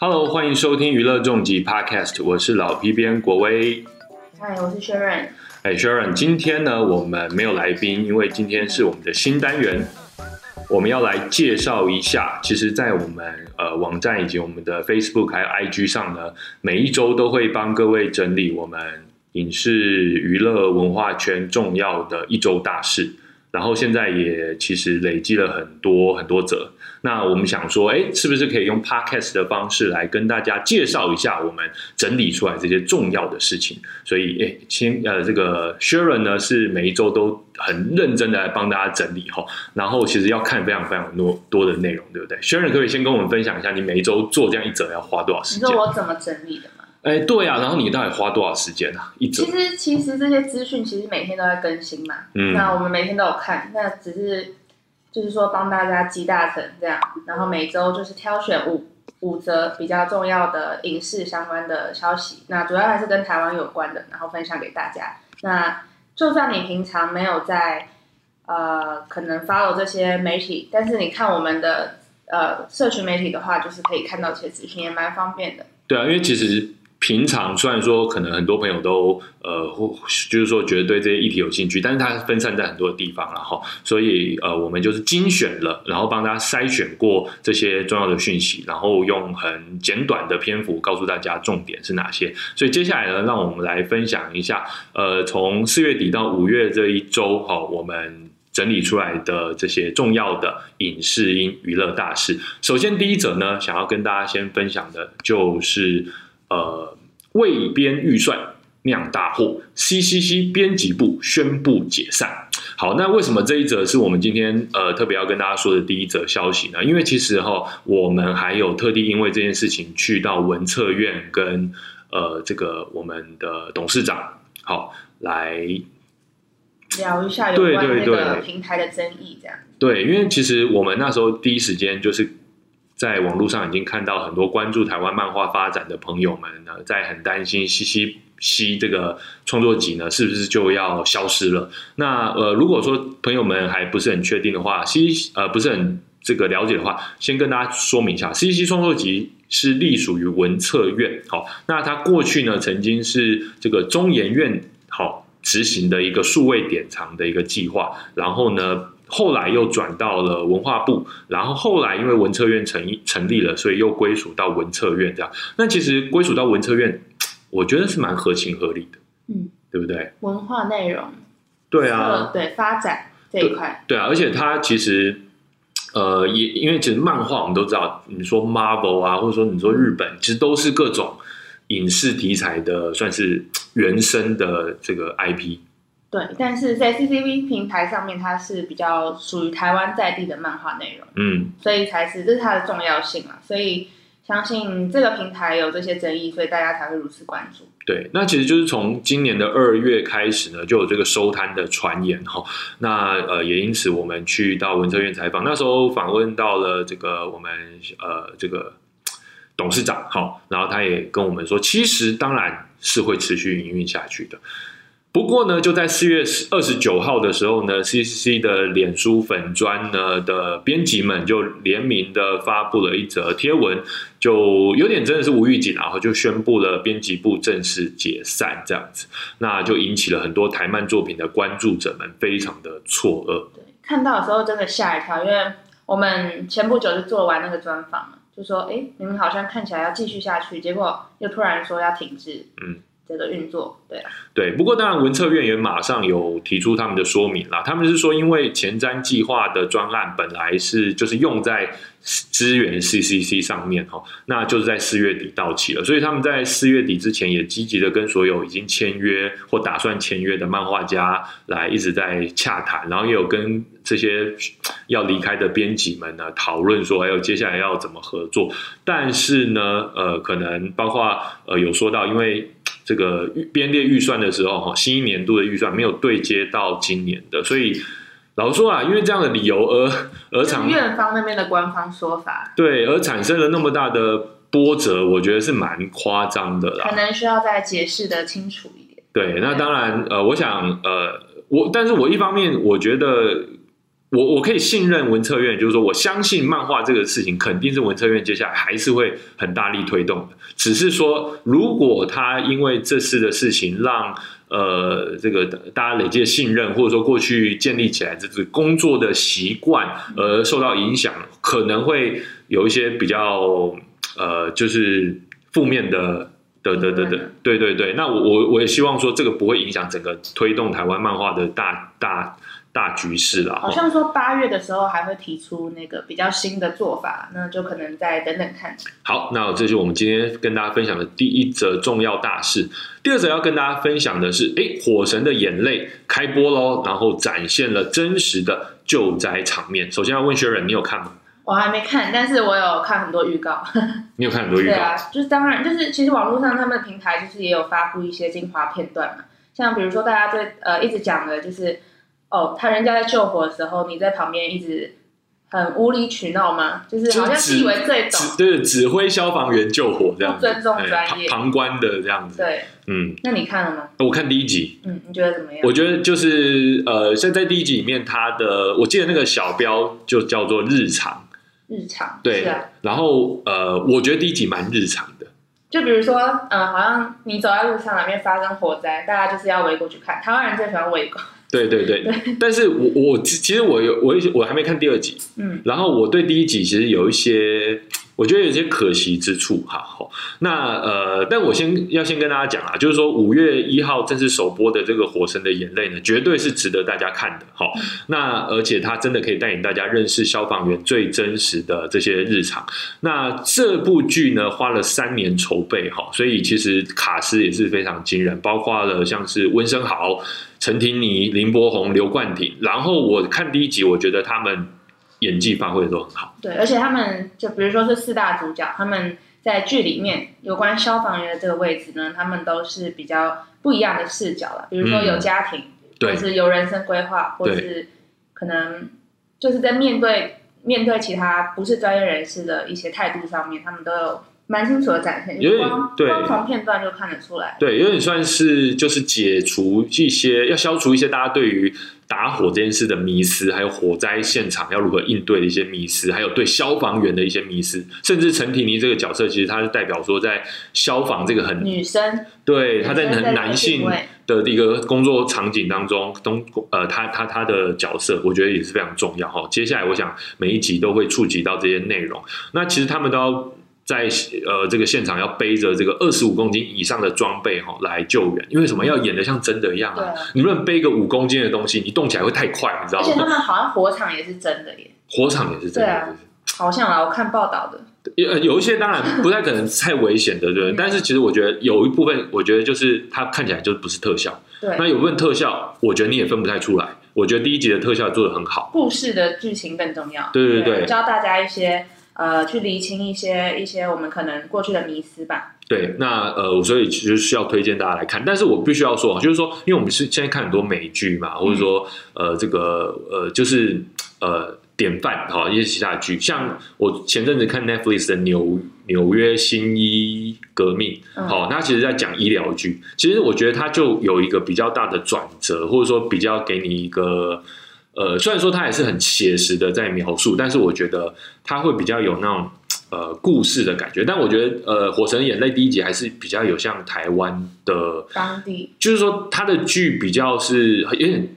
Hello，欢迎收听娱乐重疾 Podcast，我是老 P 编国威。嗨，我是 Sharon。哎，Sharon，今天呢我们没有来宾，因为今天是我们的新单元，我们要来介绍一下。其实，在我们呃网站以及我们的 Facebook 还有 IG 上呢，每一周都会帮各位整理我们影视娱乐文化圈重要的一周大事。然后现在也其实累积了很多很多则，那我们想说，哎，是不是可以用 podcast 的方式来跟大家介绍一下我们整理出来这些重要的事情？所以，哎，先呃，这个 Sharon 呢是每一周都很认真的来帮大家整理哈，然后其实要看非常非常多多的内容，对不对？Sharon 可以先跟我们分享一下，你每一周做这样一则要花多少时间？你说我怎么整理的吗？哎，对啊，然后你到底花多少时间啊？一整其实其实这些资讯其实每天都在更新嘛，嗯那我们每天都有看，那只是就是说帮大家集大成这样，然后每周就是挑选五五则比较重要的影视相关的消息，那主要还是跟台湾有关的，然后分享给大家。那就算你平常没有在呃可能 follow 这些媒体，但是你看我们的呃社群媒体的话，就是可以看到这些资讯，也蛮方便的。对啊，因为其实平常虽然说可能很多朋友都呃，或就是说觉得对这些议题有兴趣，但是它分散在很多地方了哈，所以呃，我们就是精选了，然后帮大家筛选过这些重要的讯息，然后用很简短的篇幅告诉大家重点是哪些。所以接下来呢，让我们来分享一下，呃，从四月底到五月这一周哈，我们。整理出来的这些重要的影视音娱乐大事，首先第一则呢，想要跟大家先分享的就是呃，未编预算酿大祸，CCC 编辑部宣布解散。好，那为什么这一则是我们今天呃特别要跟大家说的第一则消息呢？因为其实哈，我们还有特地因为这件事情去到文策院跟呃这个我们的董事长好来聊一下有对关那个平台的争议，这样。对，因为其实我们那时候第一时间就是在网络上已经看到很多关注台湾漫画发展的朋友们呢，在很担心西西西这个创作集呢是不是就要消失了？那呃，如果说朋友们还不是很确定的话，西呃不是很这个了解的话，先跟大家说明一下，西西创作集。是隶属于文策院，好，那它过去呢曾经是这个中研院好执行的一个数位典藏的一个计划，然后呢后来又转到了文化部，然后后来因为文策院成立成立了，所以又归属到文策院这样。那其实归属到文策院，我觉得是蛮合情合理的，嗯，对不对？文化内容，对啊，呃对发展这一块，对啊，而且它其实。呃，也因为其实漫画我们都知道，你说 Marvel 啊，或者说你说日本，其实都是各种影视题材的，算是原生的这个 IP。对，但是在 CCV 平台上面，它是比较属于台湾在地的漫画内容，嗯，所以才是这是它的重要性啊。所以相信这个平台有这些争议，所以大家才会如此关注。对，那其实就是从今年的二月开始呢，就有这个收摊的传言哈。那呃，也因此我们去到文策院采访，那时候访问到了这个我们呃这个董事长哈，然后他也跟我们说，其实当然是会持续营运下去的。不过呢，就在四月二十九号的时候呢，CCC 的脸书粉砖呢的编辑们就联名的发布了一则贴文，就有点真的是无预警啊，然后就宣布了编辑部正式解散这样子，那就引起了很多台漫作品的关注者们非常的错愕。对，看到的时候真的吓一跳，因为我们前不久就做完那个专访了，就说哎，你们好像看起来要继续下去，结果又突然说要停止，嗯。这个运作，对啊，对，不过当然文策院也马上有提出他们的说明啦。他们是说，因为前瞻计划的专案本来是就是用在支援 CCC 上面哈，那就是在四月底到期了，所以他们在四月底之前也积极的跟所有已经签约或打算签约的漫画家来一直在洽谈，然后也有跟这些要离开的编辑们呢讨论说，还有接下来要怎么合作。但是呢，呃，可能包括呃有说到，因为这个编列预算的时候，哈，新一年度的预算没有对接到今年的，所以老实说啊，因为这样的理由而而产院方那边的官方说法，对而产生了那么大的波折，我觉得是蛮夸张的啦。可能需要再解释的清楚一点。对，那当然，呃，我想，呃，我但是我一方面我觉得我我可以信任文策院，就是说我相信漫画这个事情肯定是文策院接下来还是会很大力推动的。只是说，如果他因为这次的事情让呃这个大家累积的信任，或者说过去建立起来这个工作的习惯而受到影响，可能会有一些比较呃就是负面的。的的的的，对对对，那我我我也希望说这个不会影响整个推动台湾漫画的大大大局势啦。好像说八月的时候还会提出那个比较新的做法，那就可能再等等看。好，那这是我们今天跟大家分享的第一则重要大事。第二则要跟大家分享的是，哎，《火神的眼泪》开播喽，然后展现了真实的救灾场面。首先要问薛仁，你有看吗？我还没看，但是我有看很多预告。你有看很多预告？对啊，就是当然，就是其实网络上他们的平台就是也有发布一些精华片段嘛，像比如说大家最呃一直讲的就是，哦，他人家在救火的时候，你在旁边一直很无理取闹吗？就是好像自以为最懂，对，指挥消防员救火这样，不尊重专业，旁观的这样子。对，嗯，那你看了吗？我看第一集，嗯，你觉得怎么样？我觉得就是呃，现在第一集里面，他的我记得那个小标就叫做日常。日常对，然后呃，我觉得第一集蛮日常的。就比如说，嗯，好像你走在路上，哪边发生火灾，大家就是要围过去看。台湾人最喜欢围过。对对对，但是我我其实我有我我还没看第二集，嗯，然后我对第一集其实有一些。我觉得有些可惜之处，哈，好，那呃，但我先要先跟大家讲啊，就是说五月一号正式首播的这个《火神的眼泪》呢，绝对是值得大家看的，好，那而且它真的可以带领大家认识消防员最真实的这些日常。那这部剧呢，花了三年筹备，哈，所以其实卡斯也是非常惊人，包括了像是温升豪、陈婷妮、林柏宏、刘冠廷。然后我看第一集，我觉得他们。演技发挥的都很好，对，而且他们就比如说是四大主角，他们在剧里面有关消防员的这个位置呢，他们都是比较不一样的视角了。比如说有家庭，或是有人生规划，或是可能就是在面对面对其他不是专业人士的一些态度上面，他们都有蛮清楚的展现。有点对，光从片段就看得出来。对，有点算是就是解除一些，要消除一些大家对于。打火这件事的迷失，还有火灾现场要如何应对的一些迷失，还有对消防员的一些迷失，甚至陈婷妮这个角色，其实她是代表说，在消防这个很女生，对她在很男性的一个工作场景当中，东呃，她她她的角色，我觉得也是非常重要哈。接下来，我想每一集都会触及到这些内容。那其实他们都要。在呃这个现场要背着这个二十五公斤以上的装备哈来救援，因为什么要演的像真的一样啊？你不能背个五公斤的东西，你动起来会太快，你知道吗？而且他们好像火场也是真的耶，火场也是真的，好像啊，我看报道的。有有一些当然不太可能太危险的，对。但是其实我觉得有一部分，我觉得就是它看起来就不是特效。对。那有部分特效，我觉得你也分不太出来。我觉得第一集的特效做的很好，故事的剧情更重要。对对对，教大家一些。呃，去理清一些一些我们可能过去的迷思吧。对，那呃，所以其实需要推荐大家来看，但是我必须要说，就是说，因为我们是现在看很多美剧嘛，或者说呃，这个呃，就是呃，典范哈，一些其他的剧，像我前阵子看 Netflix 的《纽纽约新医革命》，好，它其实在讲医疗剧，其实我觉得它就有一个比较大的转折，或者说比较给你一个。呃，虽然说他也是很写实的在描述，但是我觉得他会比较有那种呃故事的感觉。但我觉得呃，《火神眼泪》第一集还是比较有像台湾的当地，就是说他的剧比较是有点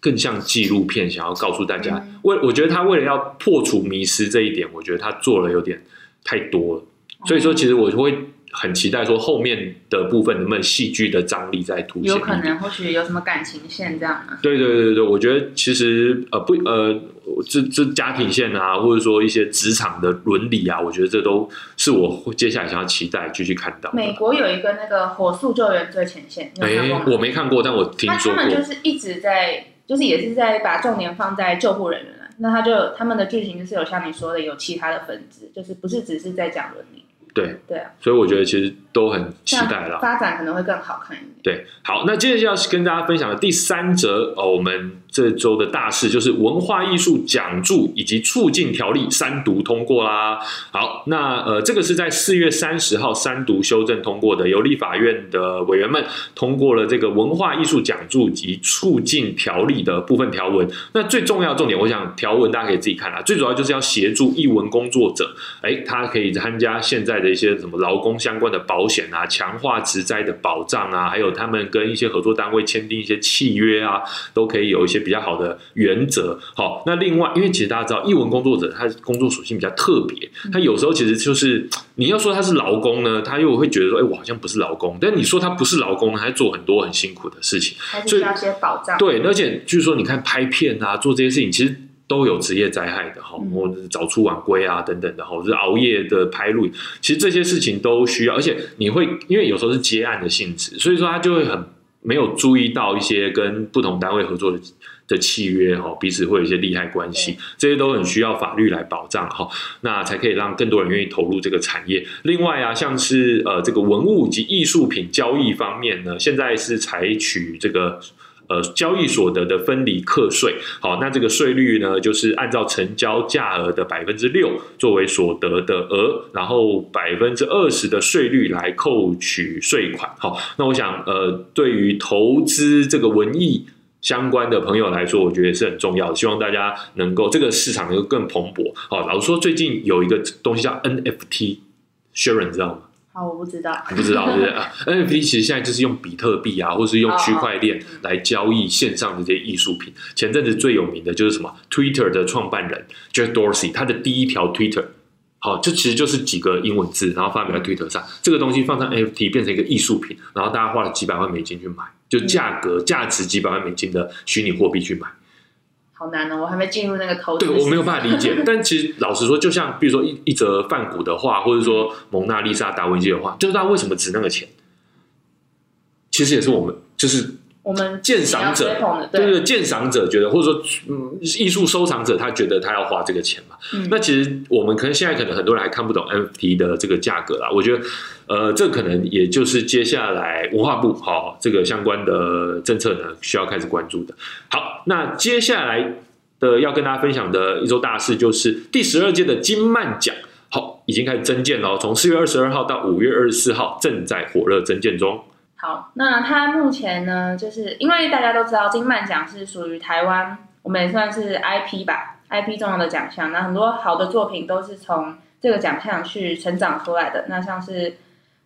更像纪录片，想要告诉大家。为我觉得他为了要破除迷失这一点，我觉得他做了有点太多了。所以说，其实我会。很期待说后面的部分能不能戏剧的张力再凸显，有可能或许有什么感情线这样吗？对对对对，我觉得其实呃不呃这这家庭线啊，或者说一些职场的伦理啊，我觉得这都是我接下来想要期待继续看到。美国有一个那个火速救援最前线，哎，我没看过，但我听说过。他们就是一直在，就是也是在把重点放在救护人员那他就他们的剧情就是有像你说的有其他的分支，就是不是只是在讲伦理。对对啊，所以我觉得其实都很期待啦。发展可能会更好看一点。对，好，那接着要跟大家分享的第三则哦，我们这周的大事就是文化艺术奖助以及促进条例三读通过啦。好，那呃，这个是在四月三十号三读修正通过的，由立法院的委员们通过了这个文化艺术奖助及促进条例的部分条文。那最重要的重点，我想条文大家可以自己看啊，最主要就是要协助艺文工作者，哎，他可以参加现在的一些什么劳工相关的保险啊，强化职灾的保障啊，还有他们跟一些合作单位签订一些契约啊，都可以有一些比较好的原则。好，那另外，因为其实大家知道，艺文工作者他工作属性比较特别，他有时候其实就是你要说他是劳工呢，他又会觉得说，哎，我好像不是劳工；但你说他不是劳工呢，他做很多很辛苦的事情。还是需要一些保障。对，而且就是说，你看拍片啊，做这些事情，其实都有职业灾害的哈，嗯或者是早出晚归啊等等的哈，或者是熬夜的拍录影，其实这些事情都需要，而且你会因为有时候是接案的性质，所以说他就会很没有注意到一些跟不同单位合作的。的契约哈，彼此会有一些利害关系，这些都很需要法律来保障哈，那才可以让更多人愿意投入这个产业。另外啊，像是呃这个文物及艺术品交易方面呢，现在是采取这个。呃，交易所得的分离课税，好，那这个税率呢，就是按照成交价额的百分之六作为所得的额，然后百分之二十的税率来扣取税款。好，那我想，呃，对于投资这个文艺相关的朋友来说，我觉得是很重要的。希望大家能够这个市场能够更蓬勃。好，老实说，最近有一个东西叫 NFT，Sharon 你知道吗？好，我不知道。你不知道对不对啊？NFT 其实现在就是用比特币啊，或是用区块链来交易线上的这些艺术品。前阵子最有名的就是什么？Twitter 的创办人 Jack Dorsey，他的第一条 Twitter，好，这其实就是几个英文字，然后发表在 Twitter 上。这个东西放上 NFT 变成一个艺术品，然后大家花了几百万美金去买，就价格价值几百万美金的虚拟货币去买。好难哦，我还没进入那个投资。对我没有办法理解，但其实老实说，就像比如说一一则梵谷的画，或者说蒙娜丽莎、达文西的画，就是他为什么值那个钱？其实也是我们就是我们鉴赏者对对，对，鉴赏者觉得，或者说嗯，艺术收藏者他觉得他要花这个钱嘛。嗯那其实我们可能现在可能很多人还看不懂 NFT 的这个价格啦。我觉得，呃，这可能也就是接下来文化部好、这个相关的政策呢，需要开始关注的。好，那接下来的要跟大家分享的一周大事就是第十二届的金漫奖。好，已经开始增建了哦，从四月二十二号到五月二十四号，正在火热增建中。好，那它目前呢，就是因为大家都知道金漫奖是属于台湾，我们也算是 IP 吧，IP 重要的奖项。那很多好的作品都是从这个奖项去成长出来的。那像是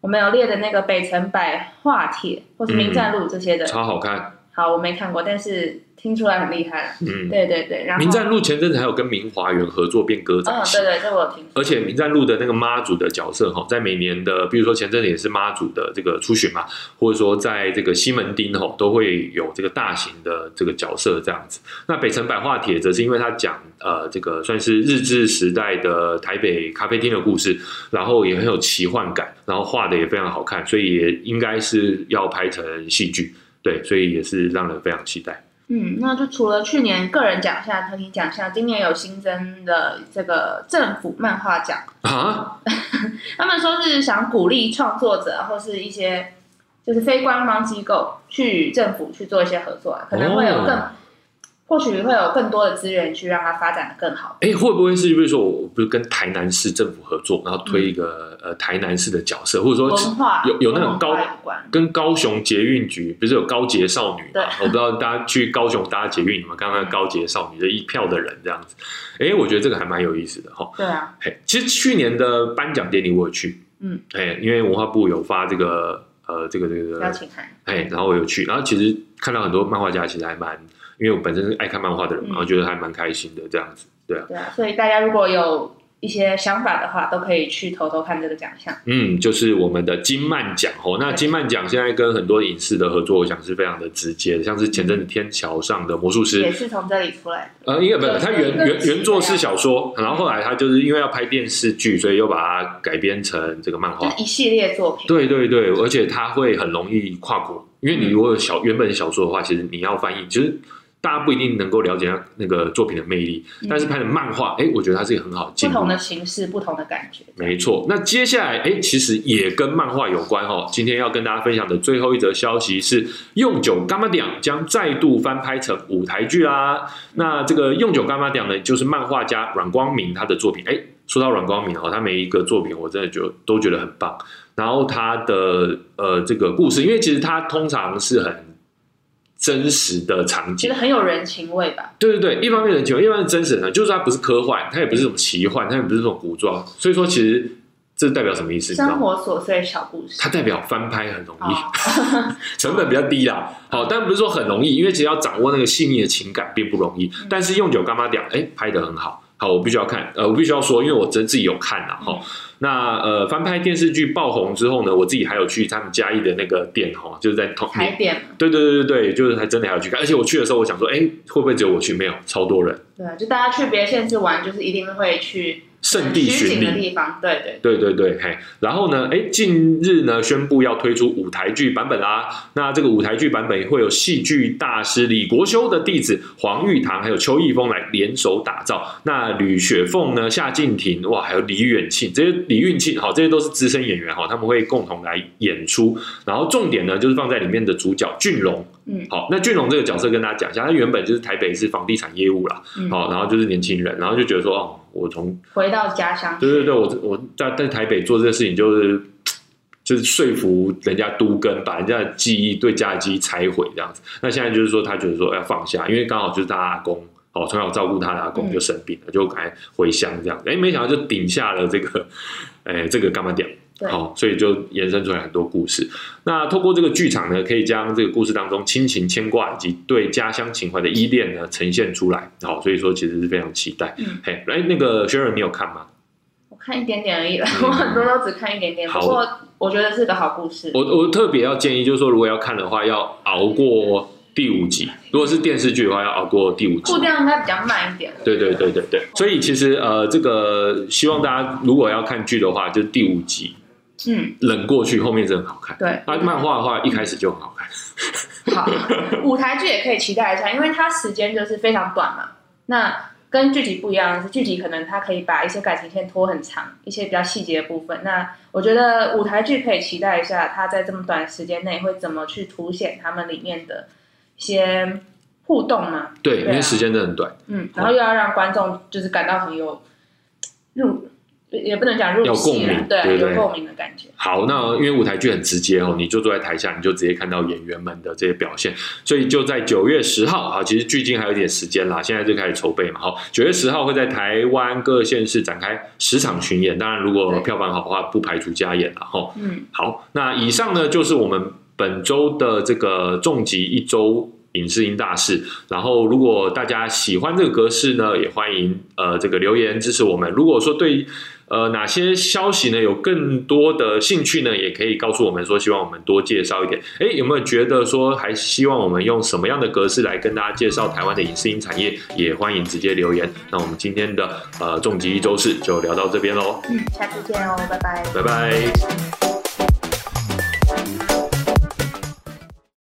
我们有列的那个北城百画帖或是名站路这些的，超好看，好，我没看过，但是听出来很厉害了。嗯。对对对，然后民站路前阵子还有跟明华园合作变歌仔嗯，戏对，对，这我有听说。而且民站路的那个妈祖的角色哈，在每年的，比如说前阵子也是妈祖的这个出巡嘛，或者说在这个西门町哈，都会有这个大型的这个角色这样子。那北城百画帖则是因为他讲呃这个算是日治时代的台北咖啡厅的故事，然后也很有奇幻感，然后画的也非常好看，所以也应该是要拍成戏剧。对，所以也是让人非常期待。嗯，那就除了去年个人奖项、团体奖项，今年有新增的这个政府漫画奖。啊，他们说是想鼓励创作者或是一些就是非官方机构去政府去做一些合作啊，可能会有更、哦或许会有更多的资源去让它发展的更好。哎，会不会是比如说我不是跟台南市政府合作，然后推一个、呃台南市的角色，或者说文化有有那种高跟高雄捷运局不是有高捷少女对嘛？我不知道大家去高雄搭捷运，你们看到高捷少女的一票的人这样子，哎，我觉得这个还蛮有意思的哈。对啊，嘿，其实去年的颁奖典礼我有去，嗯，哎，因为文化部有发这个呃这个这个邀请函，哎，然后我有去，然后其实看到很多漫画家，其实还蛮，因为我本身是爱看漫画的人嘛，嗯我觉得还蛮开心的这样子，对啊。对啊，所以大家如果有一些想法的话，都可以去偷偷看这个奖项。嗯，就是我们的金漫奖哦。那金漫奖现在跟很多影视的合作，我想是非常的直接的，像是前阵子天桥上的魔术师也，是从这里出来的。呃，应该不是，有他原原原作是是小说，然后后来他就是因为要拍电视剧，所以又把它改编成这个漫画就是。一系列作品，对对对，而且它会很容易跨国，因为你嗯如果有小原本小说的话，其实你要翻译，其实大家不一定能够了解他那个作品的魅力，但是拍的漫画，哎，我觉得它是一个很好的不同。的形式，不同的感觉。没错，那接下来哎，其实也跟漫画有关哦。今天要跟大家分享的最后一则消息是，《用九干妈点》将再度翻拍成舞台剧啦。那这个《用九干妈点》呢，就是漫画家阮光明他的作品。哎，说到阮光明哦，他每一个作品我真的就都觉得很棒。然后他的呃这个故事，因为其实他通常是很真实的场景其实。很有人情味吧？对对对，一方面人情味，一方面是真实的，就是它不是科幻，它也不是什么奇幻，它也不是什么古装，所以说其实这代表什么意思？生？活琐碎小故事。它代表翻拍很容易，哦 成本比较低啦。好，但不是说很容易，因为其实要掌握那个细腻的情感并不容易。嗯但是用九干妈讲，哎，拍的很好。好，我必须要看，呃，我必须要说，因为我真自己有看啦，哈、嗯。那呃，翻拍电视剧爆红之后呢，我自己还有去他们嘉义的那个店哈，就是在同台点嘛，对对对对对，就是还真的还有去看，而且我去的时候，我想说，哎，会不会只有我去？没有，超多人，对，就大家去别的县市玩，就是一定会去圣地巡礼的地方。对对，对对对，嘿，然后呢，哎，近日呢宣布要推出舞台剧版本啦。那这个舞台剧版本会有戏剧大师李国修的弟子黄玉堂，还有邱逸峰来联手打造。那吕雪凤呢、夏静婷，哇，还有李远庆，这些李运庆，好，这些都是资深演员哈，他们会共同来演出。然后重点呢，就是放在里面的主角俊龙。嗯好，那俊龙这个角色跟大家讲一下，他原本就是台北市房地产业务啦，嗯好，然后就是年轻人，然后就觉得说，哦，我从回到家乡。对对对，我我在在台北做这个事情，就是就是说服人家都跟，把人家的记忆对家的记忆拆毁这样子。那现在就是说，他觉得说要放下，因为刚好就是他阿公哦，从小照顾他的阿公嗯就生病了，就赶快回乡这样子。哎，没想到就顶下了这个，哎，这个干嘛点？对好、所以就延伸出来很多故事。那透过这个剧场呢，可以将这个故事当中亲情牵挂以及对家乡情怀的依恋呢呈现出来。好、所以说其实是非常期待。嗯嘿，哎，那个 Sharon 你有看吗？我看一点点而已了，嗯 我很多都只看一点点。好不过我觉得是个好故事。我我特别要建议，就是说，如果要看的话，要熬过第五集。如果是电视剧的话，要熬过第五集步。调应该比较慢一点。对对对对对，所以其实呃，这个希望大家如果要看剧的话，就第五集嗯，冷过去，后面真的很好看。对。啊，漫画的话一开始就很好看。好，舞台剧也可以期待一下，因为它时间就是非常短嘛。那跟剧集不一样的是，剧集可能它可以把一些感情线拖很长，一些比较细节的部分。那我觉得舞台剧可以期待一下，它在这么短时间内会怎么去凸显他们里面的一些互动嘛。对，因对啊为时间真的很短，嗯，然后又要让观众就是感到很有入，也不能讲入要共鸣，对不对有共鸣的感觉。好，那因为舞台剧很直接哦，你就坐在台下，你就直接看到演员们的这些表现，所以就在九月十号啊，其实距今还有一点时间啦，现在就开始筹备嘛。好，九月十号会在台湾各县市展开十场巡演，当然如果票房好的话，不排除加演了哈。嗯，好，那以上呢就是我们本周的这个重疾一周影视音大事。然后，如果大家喜欢这个格式呢，也欢迎呃这个留言支持我们。如果说对呃哪些消息呢有更多的兴趣呢，也可以告诉我们说，希望我们多介绍一点。哎，有没有觉得说还希望我们用什么样的格式来跟大家介绍台湾的影视音产业？也欢迎直接留言。那我们今天的呃重疾一周四就聊到这边喽，嗯，下次见哦，拜拜。拜拜。